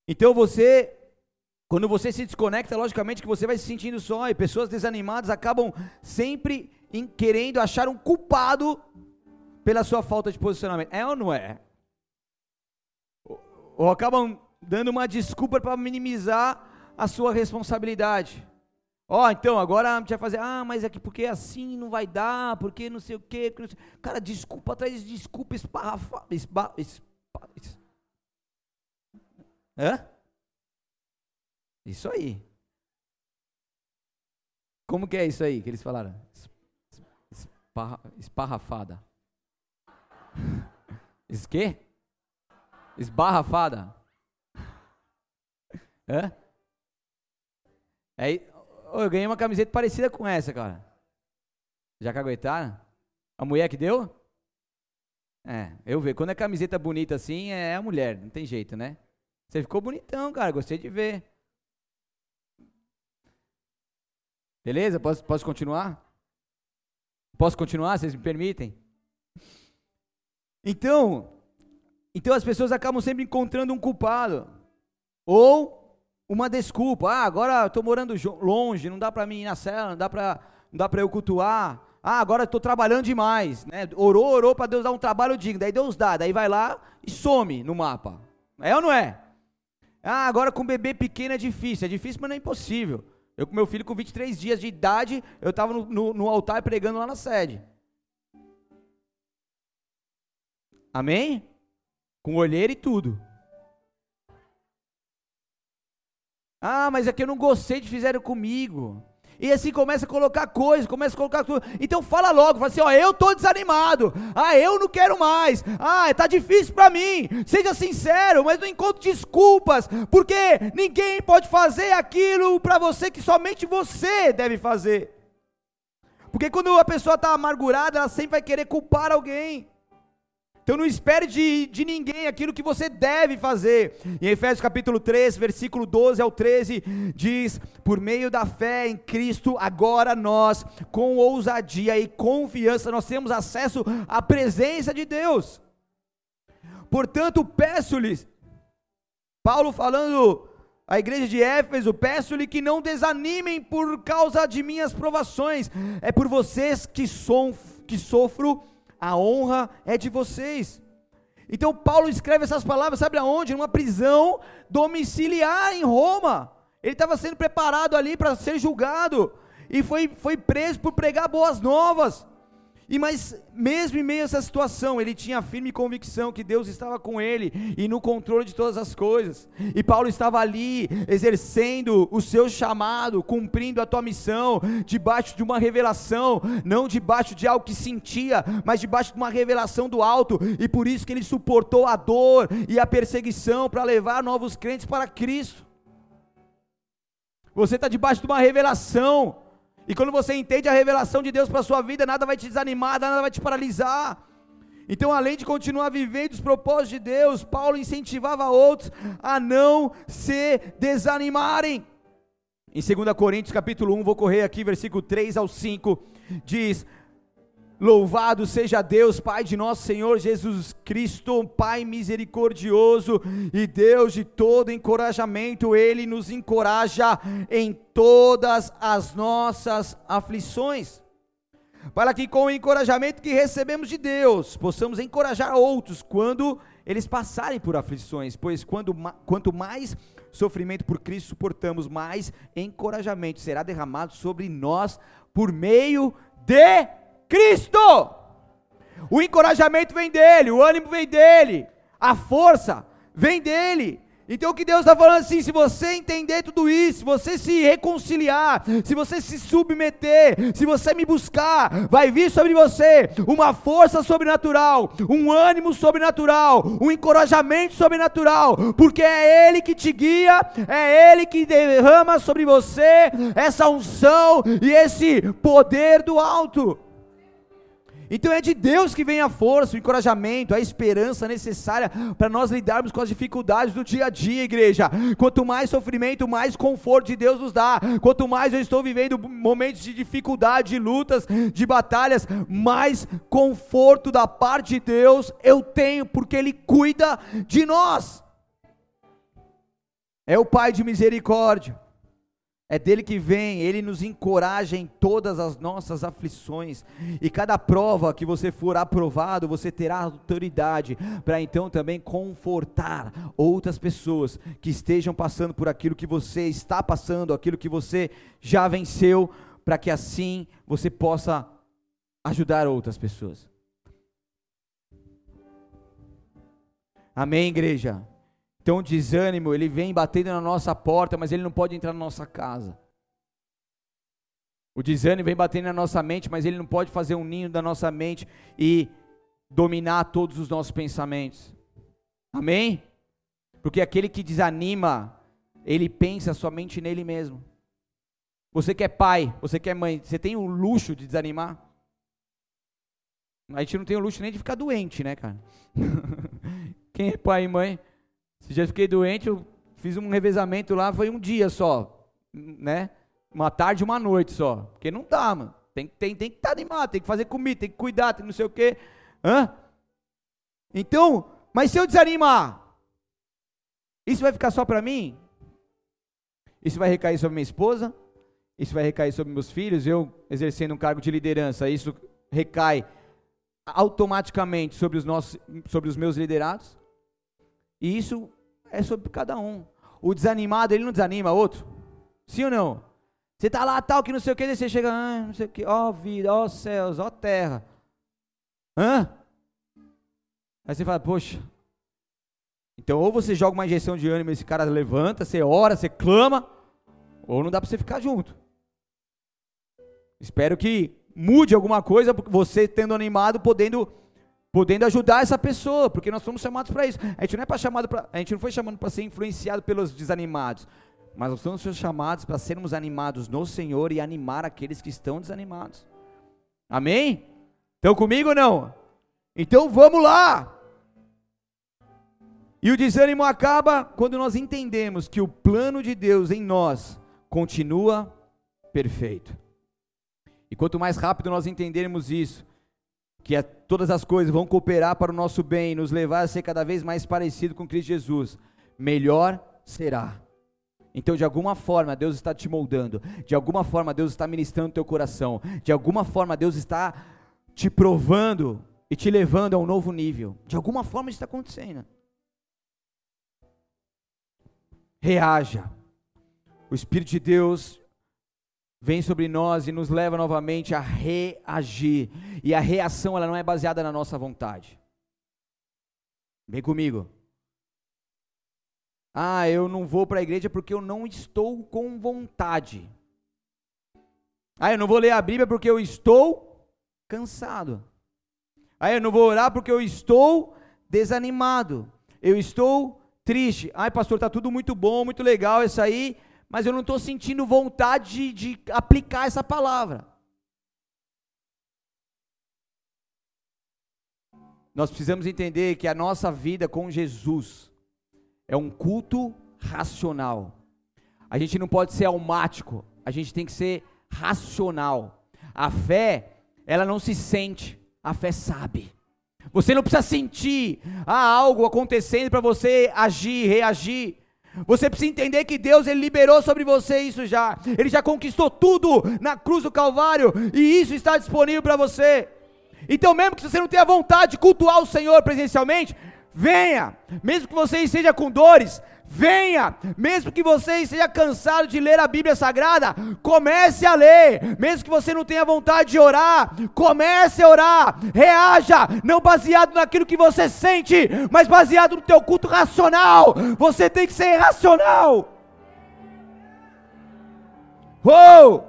Então você, quando você se desconecta, logicamente que você vai se sentindo só, e pessoas desanimadas acabam sempre em, querendo achar um culpado pela sua falta de posicionamento. É ou não é? Ou, acabam dando uma desculpa para minimizar a sua responsabilidade. Ó, oh, então, agora a gente vai fazer, ah, mas é que porque assim não vai dar, porque não sei o quê. Cara, desculpa atrás de desculpa, esparrafa, espa, espa, espa, Hã? Isso aí. Como que é isso aí que eles falaram? Esparra, esparrafada. Isso quê? Esbarrafada. Hã? É, eu ganhei uma camiseta parecida com essa, cara. Já caguetaram? A mulher que deu? É, eu vejo. Quando é camiseta bonita assim, é a mulher, não tem jeito, né? Você ficou bonitão, cara. Gostei de ver. Beleza? Posso, posso continuar? Posso continuar? Vocês me permitem? Então, então as pessoas acabam sempre encontrando um culpado ou uma desculpa. Ah, agora estou morando longe, não dá para mim ir na cela, não dá para não dá para eu cultuar. Ah, agora estou trabalhando demais, né? Orou, orou para Deus dar um trabalho digno. Daí Deus dá, daí vai lá e some no mapa. É ou não é? Ah, agora com bebê pequeno é difícil. É difícil, mas não é impossível. Eu com meu filho com 23 dias de idade, eu estava no, no, no altar pregando lá na sede. Amém? Com olheira e tudo. Ah, mas é que eu não gostei de fizeram comigo. E assim começa a colocar coisas, começa a colocar tudo. Então fala logo, fala assim, ó, eu tô desanimado. Ah, eu não quero mais. Ah, tá difícil para mim. Seja sincero, mas não encontre desculpas, porque ninguém pode fazer aquilo para você que somente você deve fazer. Porque quando a pessoa está amargurada, ela sempre vai querer culpar alguém. Então não espere de, de ninguém aquilo que você deve fazer. Em Efésios capítulo 3, versículo 12 ao 13, diz: Por meio da fé em Cristo, agora nós, com ousadia e confiança, nós temos acesso à presença de Deus. Portanto, peço-lhes, Paulo falando à igreja de Éfeso, peço-lhe que não desanimem por causa de minhas provações, é por vocês que, som, que sofro a honra é de vocês. Então Paulo escreve essas palavras, sabe aonde? Numa prisão domiciliar em Roma. Ele estava sendo preparado ali para ser julgado e foi, foi preso por pregar boas novas. E mas mesmo em meio a essa situação, ele tinha a firme convicção que Deus estava com ele e no controle de todas as coisas. E Paulo estava ali exercendo o seu chamado, cumprindo a tua missão, debaixo de uma revelação, não debaixo de algo que sentia, mas debaixo de uma revelação do alto. E por isso que ele suportou a dor e a perseguição para levar novos crentes para Cristo. Você está debaixo de uma revelação. E quando você entende a revelação de Deus para a sua vida, nada vai te desanimar, nada vai te paralisar. Então, além de continuar vivendo os propósitos de Deus, Paulo incentivava outros a não se desanimarem. Em 2 Coríntios capítulo 1, vou correr aqui, versículo 3 ao 5, diz: Louvado seja Deus, Pai de nosso Senhor Jesus Cristo, Pai misericordioso e Deus de todo encorajamento, Ele nos encoraja em todas as nossas aflições, para que com o encorajamento que recebemos de Deus, possamos encorajar outros quando eles passarem por aflições, pois quando, quanto mais sofrimento por Cristo suportamos, mais encorajamento será derramado sobre nós por meio de Cristo. O encorajamento vem dele, o ânimo vem dele, a força vem dele. Então o que Deus está falando assim, se você entender tudo isso, se você se reconciliar, se você se submeter, se você me buscar, vai vir sobre você uma força sobrenatural, um ânimo sobrenatural, um encorajamento sobrenatural, porque é Ele que te guia, é Ele que derrama sobre você essa unção e esse poder do alto. Então é de Deus que vem a força, o encorajamento, a esperança necessária para nós lidarmos com as dificuldades do dia a dia, igreja. Quanto mais sofrimento, mais conforto de Deus nos dá. Quanto mais eu estou vivendo momentos de dificuldade, de lutas, de batalhas, mais conforto da parte de Deus eu tenho, porque Ele cuida de nós. É o Pai de misericórdia. É dele que vem, ele nos encoraja em todas as nossas aflições. E cada prova que você for aprovado, você terá autoridade para então também confortar outras pessoas que estejam passando por aquilo que você está passando, aquilo que você já venceu, para que assim você possa ajudar outras pessoas. Amém, igreja? Então o desânimo, ele vem batendo na nossa porta, mas ele não pode entrar na nossa casa. O desânimo vem batendo na nossa mente, mas ele não pode fazer um ninho da nossa mente e dominar todos os nossos pensamentos. Amém? Porque aquele que desanima, ele pensa somente nele mesmo. Você que é pai, você que é mãe, você tem o luxo de desanimar? A gente não tem o luxo nem de ficar doente, né, cara? Quem é pai e mãe? Se já fiquei doente, eu fiz um revezamento lá, foi um dia só, né? Uma tarde uma noite só. Porque não dá, mano. Tem, tem, tem que estar tá animado, tem que fazer comida, tem que cuidar, tem não sei o quê. Hã? Então, mas se eu desanimar, isso vai ficar só para mim? Isso vai recair sobre minha esposa? Isso vai recair sobre meus filhos? Eu exercendo um cargo de liderança, isso recai automaticamente sobre os, nossos, sobre os meus liderados? E isso é sobre cada um. O desanimado, ele não desanima outro? Sim ou não? Você tá lá tal que não sei o que, você chega, ah, não sei o que, ó oh, vida, ó oh, céus, ó oh, terra. Hã? Aí você fala, poxa. Então ou você joga uma injeção de ânimo, esse cara levanta, você ora, você clama, ou não dá para você ficar junto. Espero que mude alguma coisa, você tendo animado, podendo podendo ajudar essa pessoa, porque nós fomos chamados para isso. A gente não é para chamado a gente não foi chamado para ser influenciado pelos desanimados, mas nós somos chamados para sermos animados no Senhor e animar aqueles que estão desanimados. Amém? Estão comigo ou não? Então vamos lá. E o desânimo acaba quando nós entendemos que o plano de Deus em nós continua perfeito. E quanto mais rápido nós entendermos isso, que é, todas as coisas vão cooperar para o nosso bem nos levar a ser cada vez mais parecido com Cristo Jesus, melhor será. Então, de alguma forma, Deus está te moldando, de alguma forma, Deus está ministrando teu coração, de alguma forma, Deus está te provando e te levando a um novo nível. De alguma forma, isso está acontecendo. Reaja. O Espírito de Deus vem sobre nós e nos leva novamente a reagir. E a reação ela não é baseada na nossa vontade. Vem comigo. Ah, eu não vou para a igreja porque eu não estou com vontade. Ah, eu não vou ler a Bíblia porque eu estou cansado. Ah, eu não vou orar porque eu estou desanimado. Eu estou triste. Ai, pastor, está tudo muito bom, muito legal isso aí mas eu não estou sentindo vontade de, de aplicar essa palavra. nós precisamos entender que a nossa vida com Jesus é um culto racional. A gente não pode ser almático, a gente tem que ser racional. A fé, ela não se sente, a fé sabe. Você não precisa sentir ah, algo acontecendo para você agir, reagir. Você precisa entender que Deus ele liberou sobre você isso já. Ele já conquistou tudo na cruz do Calvário e isso está disponível para você. Então, mesmo que você não tenha vontade de cultuar o Senhor presencialmente, venha. Mesmo que você esteja com dores, venha, mesmo que você esteja cansado de ler a Bíblia Sagrada, comece a ler, mesmo que você não tenha vontade de orar, comece a orar, reaja, não baseado naquilo que você sente, mas baseado no teu culto racional, você tem que ser racional. Uou!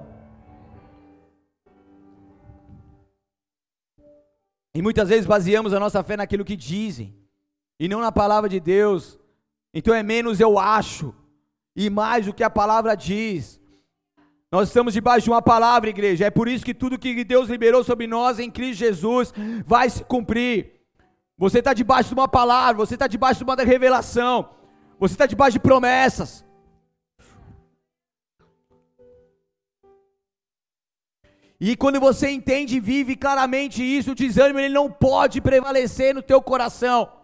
E muitas vezes baseamos a nossa fé naquilo que dizem, e não na palavra de Deus, então é menos eu acho e mais o que a palavra diz. Nós estamos debaixo de uma palavra, igreja. É por isso que tudo que Deus liberou sobre nós em Cristo Jesus vai se cumprir. Você está debaixo de uma palavra, você está debaixo de uma revelação, você está debaixo de promessas. E quando você entende e vive claramente isso, o desânimo ele não pode prevalecer no teu coração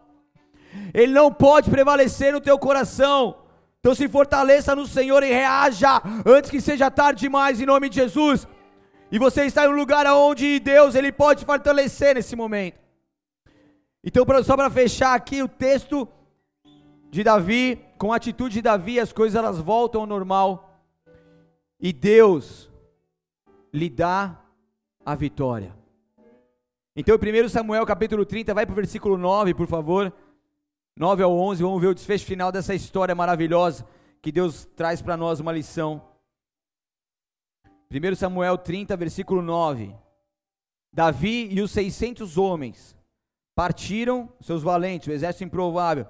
ele não pode prevalecer no teu coração. Então se fortaleça no Senhor e reaja antes que seja tarde demais em nome de Jesus. E você está em um lugar onde Deus ele pode fortalecer nesse momento. Então só para fechar aqui o texto de Davi, com a atitude de Davi, as coisas elas voltam ao normal. E Deus lhe dá a vitória. Então, 1 Samuel capítulo 30, vai para o versículo 9, por favor. 9 ao 11, vamos ver o desfecho final dessa história maravilhosa que Deus traz para nós uma lição. 1 Samuel 30, versículo 9. Davi e os 600 homens partiram, seus valentes, o exército improvável,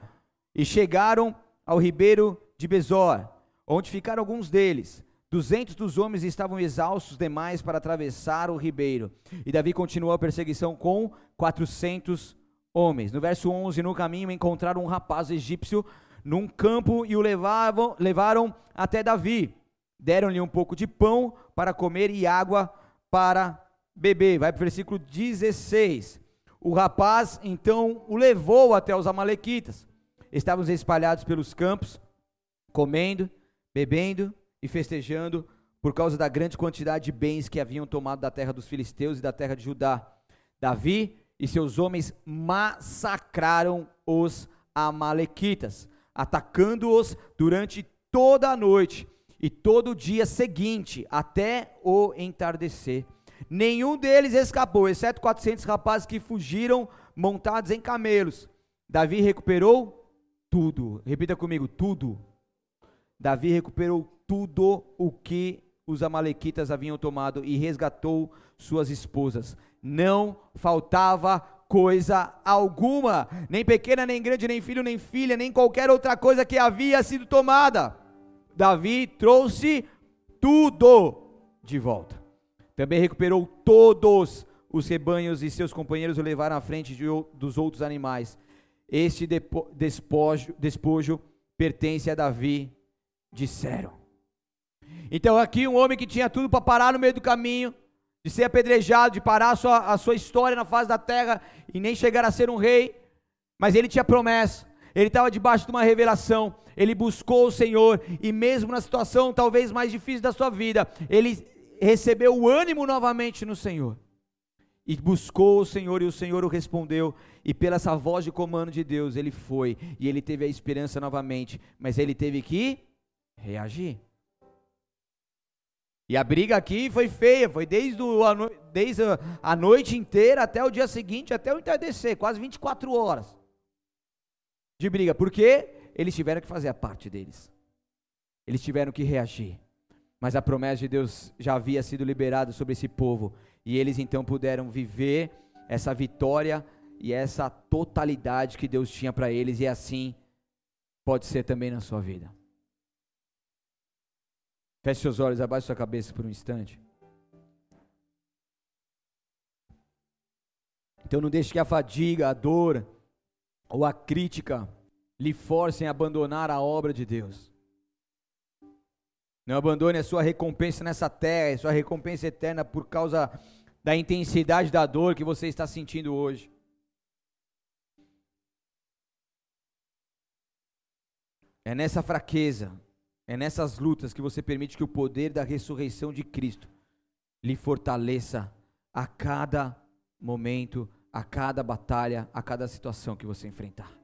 e chegaram ao ribeiro de Bezor, onde ficaram alguns deles. Duzentos dos homens estavam exaustos demais para atravessar o ribeiro. E Davi continuou a perseguição com 400 homens. No verso 11, no caminho encontraram um rapaz egípcio num campo e o levavam, levaram até Davi. Deram-lhe um pouco de pão para comer e água para beber. Vai para o versículo 16. O rapaz então o levou até os Amalequitas. Estavam espalhados pelos campos, comendo, bebendo e festejando por causa da grande quantidade de bens que haviam tomado da terra dos filisteus e da terra de Judá. Davi e seus homens massacraram os Amalequitas, atacando-os durante toda a noite e todo o dia seguinte, até o entardecer. Nenhum deles escapou, exceto 400 rapazes que fugiram montados em camelos. Davi recuperou tudo. Repita comigo: tudo. Davi recuperou tudo o que os Amalequitas haviam tomado e resgatou suas esposas não faltava coisa alguma, nem pequena, nem grande, nem filho, nem filha, nem qualquer outra coisa que havia sido tomada. Davi trouxe tudo de volta. Também recuperou todos os rebanhos e seus companheiros o levaram à frente de, dos outros animais. Este despojo, despojo pertence a Davi, disseram. Então aqui um homem que tinha tudo para parar no meio do caminho, de ser apedrejado, de parar a sua, a sua história na face da terra e nem chegar a ser um rei, mas ele tinha promessa, ele estava debaixo de uma revelação, ele buscou o Senhor, e mesmo na situação talvez mais difícil da sua vida, ele recebeu o ânimo novamente no Senhor. E buscou o Senhor, e o Senhor o respondeu, e pela essa voz de comando de Deus, ele foi, e ele teve a esperança novamente, mas ele teve que reagir. E a briga aqui foi feia, foi desde, o, desde a noite inteira até o dia seguinte, até o entardecer, quase 24 horas de briga, porque eles tiveram que fazer a parte deles, eles tiveram que reagir, mas a promessa de Deus já havia sido liberada sobre esse povo, e eles então puderam viver essa vitória e essa totalidade que Deus tinha para eles, e assim pode ser também na sua vida. Feche seus olhos, abaixe sua cabeça por um instante. Então não deixe que a fadiga, a dor ou a crítica lhe forcem a abandonar a obra de Deus. Não abandone a sua recompensa nessa terra, a sua recompensa eterna por causa da intensidade da dor que você está sentindo hoje. É nessa fraqueza, é nessas lutas que você permite que o poder da ressurreição de Cristo lhe fortaleça a cada momento, a cada batalha, a cada situação que você enfrentar.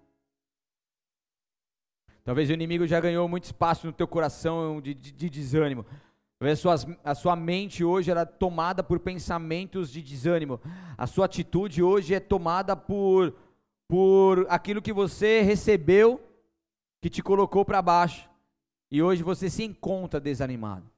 Talvez o inimigo já ganhou muito espaço no teu coração de, de, de desânimo. Talvez a sua, a sua mente hoje era tomada por pensamentos de desânimo. A sua atitude hoje é tomada por, por aquilo que você recebeu que te colocou para baixo e hoje você se encontra desanimado.